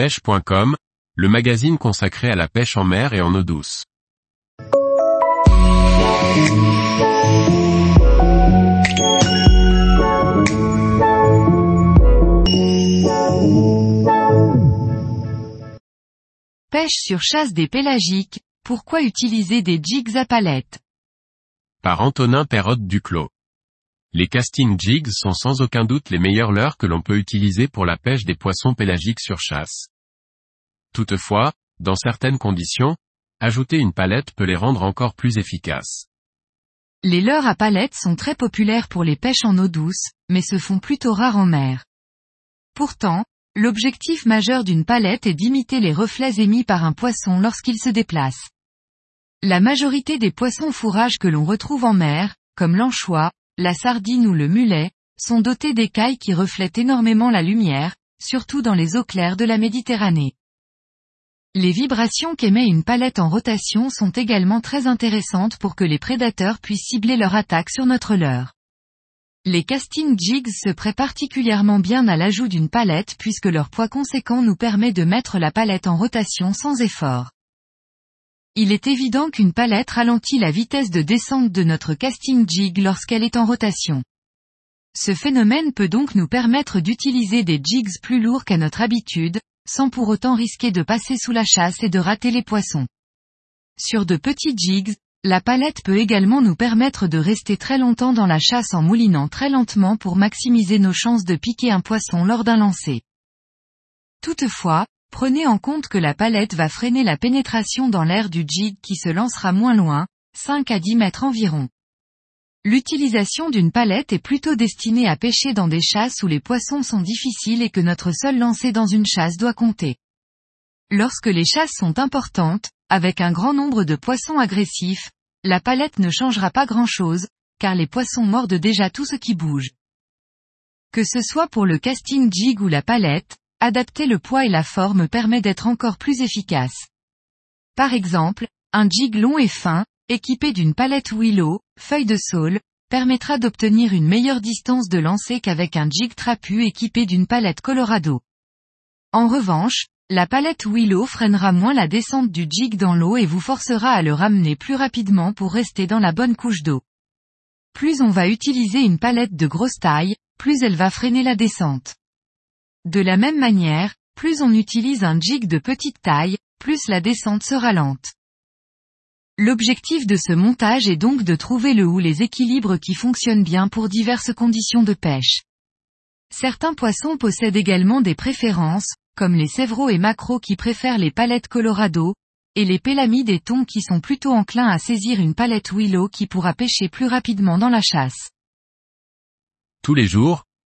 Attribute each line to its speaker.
Speaker 1: pêche.com, le magazine consacré à la pêche en mer et en eau douce.
Speaker 2: Pêche sur chasse des pélagiques, pourquoi utiliser des jigs à palette
Speaker 1: Par Antonin Perrotte Duclos. Les casting jigs sont sans aucun doute les meilleurs leurres que l'on peut utiliser pour la pêche des poissons pélagiques sur chasse. Toutefois, dans certaines conditions, ajouter une palette peut les rendre encore plus efficaces.
Speaker 2: Les leurres à palette sont très populaires pour les pêches en eau douce, mais se font plutôt rares en mer. Pourtant, l'objectif majeur d'une palette est d'imiter les reflets émis par un poisson lorsqu'il se déplace. La majorité des poissons fourrages que l'on retrouve en mer, comme l'anchois, la sardine ou le mulet, sont dotés d'écailles qui reflètent énormément la lumière, surtout dans les eaux claires de la Méditerranée. Les vibrations qu'émet une palette en rotation sont également très intéressantes pour que les prédateurs puissent cibler leur attaque sur notre leurre. Les casting jigs se prêtent particulièrement bien à l'ajout d'une palette puisque leur poids conséquent nous permet de mettre la palette en rotation sans effort. Il est évident qu'une palette ralentit la vitesse de descente de notre casting jig lorsqu'elle est en rotation. Ce phénomène peut donc nous permettre d'utiliser des jigs plus lourds qu'à notre habitude, sans pour autant risquer de passer sous la chasse et de rater les poissons. Sur de petits jigs, la palette peut également nous permettre de rester très longtemps dans la chasse en moulinant très lentement pour maximiser nos chances de piquer un poisson lors d'un lancer. Toutefois, Prenez en compte que la palette va freiner la pénétration dans l'air du jig qui se lancera moins loin, 5 à 10 mètres environ. L'utilisation d'une palette est plutôt destinée à pêcher dans des chasses où les poissons sont difficiles et que notre seul lancer dans une chasse doit compter. Lorsque les chasses sont importantes, avec un grand nombre de poissons agressifs, la palette ne changera pas grand-chose, car les poissons mordent déjà tout ce qui bouge. Que ce soit pour le casting jig ou la palette, Adapter le poids et la forme permet d'être encore plus efficace. Par exemple, un jig long et fin, équipé d'une palette Willow, feuille de saule, permettra d'obtenir une meilleure distance de lancer qu'avec un jig trapu équipé d'une palette Colorado. En revanche, la palette Willow freinera moins la descente du jig dans l'eau et vous forcera à le ramener plus rapidement pour rester dans la bonne couche d'eau. Plus on va utiliser une palette de grosse taille, plus elle va freiner la descente. De la même manière, plus on utilise un jig de petite taille, plus la descente sera lente. L'objectif de ce montage est donc de trouver le ou les équilibres qui fonctionnent bien pour diverses conditions de pêche. Certains poissons possèdent également des préférences, comme les sévros et macros qui préfèrent les palettes Colorado, et les pélamides et thons qui sont plutôt enclins à saisir une palette Willow qui pourra pêcher plus rapidement dans la chasse.
Speaker 1: Tous les jours,